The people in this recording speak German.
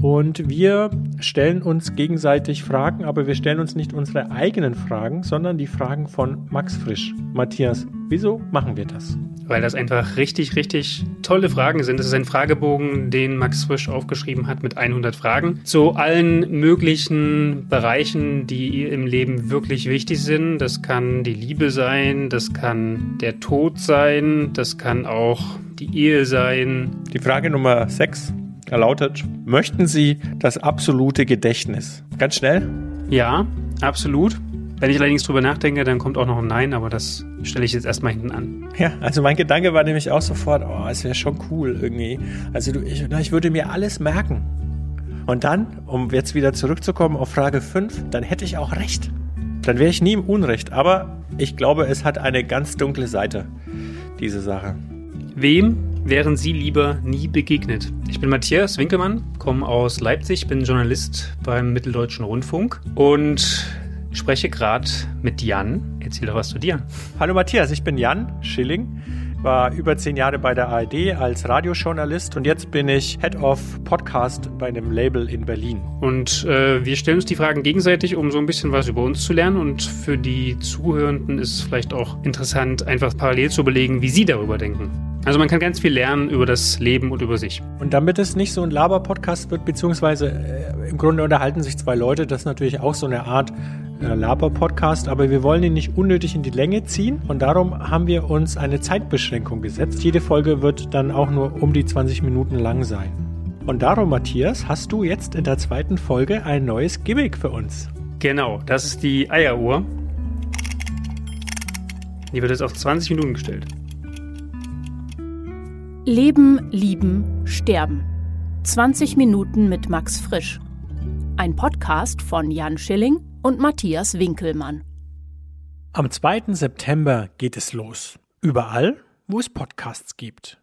Und wir stellen uns gegenseitig Fragen, aber wir stellen uns nicht unsere eigenen Fragen, sondern die Fragen von Max Frisch. Matthias, wieso machen wir das? Weil das einfach richtig, richtig tolle Fragen sind. Es ist ein Fragebogen, den Max Frisch aufgeschrieben hat mit 100 Fragen zu allen möglichen Bereichen, die im Leben wirklich wichtig sind. Das kann die Liebe sein, das kann der Tod sein, das kann auch die Ehe sein. Die Frage Nummer 6 lautet, möchten Sie das absolute Gedächtnis? Ganz schnell? Ja, absolut. Wenn ich allerdings drüber nachdenke, dann kommt auch noch ein Nein, aber das stelle ich jetzt erstmal hinten an. Ja, also mein Gedanke war nämlich auch sofort, oh, es wäre schon cool irgendwie. Also du, ich, ich würde mir alles merken. Und dann, um jetzt wieder zurückzukommen auf Frage 5, dann hätte ich auch recht. Dann wäre ich nie im Unrecht. Aber ich glaube, es hat eine ganz dunkle Seite, diese Sache. Wem wären Sie lieber nie begegnet? Ich bin Matthias Winkelmann, komme aus Leipzig, bin Journalist beim Mitteldeutschen Rundfunk und spreche gerade mit Jan. Erzähl doch was zu dir. Hallo Matthias, ich bin Jan Schilling, war über zehn Jahre bei der ARD als Radiojournalist und jetzt bin ich Head of Podcast bei einem Label in Berlin. Und äh, wir stellen uns die Fragen gegenseitig, um so ein bisschen was über uns zu lernen und für die Zuhörenden ist es vielleicht auch interessant, einfach parallel zu überlegen, wie sie darüber denken. Also man kann ganz viel lernen über das Leben und über sich. Und damit es nicht so ein Laber-Podcast wird, beziehungsweise äh, im Grunde unterhalten sich zwei Leute, das ist natürlich auch so eine Art äh, Laber-Podcast, aber wir wollen ihn nicht unnötig in die Länge ziehen und darum haben wir uns eine Zeitbeschränkung gesetzt. Jede Folge wird dann auch nur um die 20 Minuten lang sein. Und darum, Matthias, hast du jetzt in der zweiten Folge ein neues Gimmick für uns. Genau, das ist die Eieruhr. Die wird jetzt auf 20 Minuten gestellt. Leben, Lieben, Sterben. 20 Minuten mit Max Frisch. Ein Podcast von Jan Schilling und Matthias Winkelmann. Am 2. September geht es los. Überall, wo es Podcasts gibt.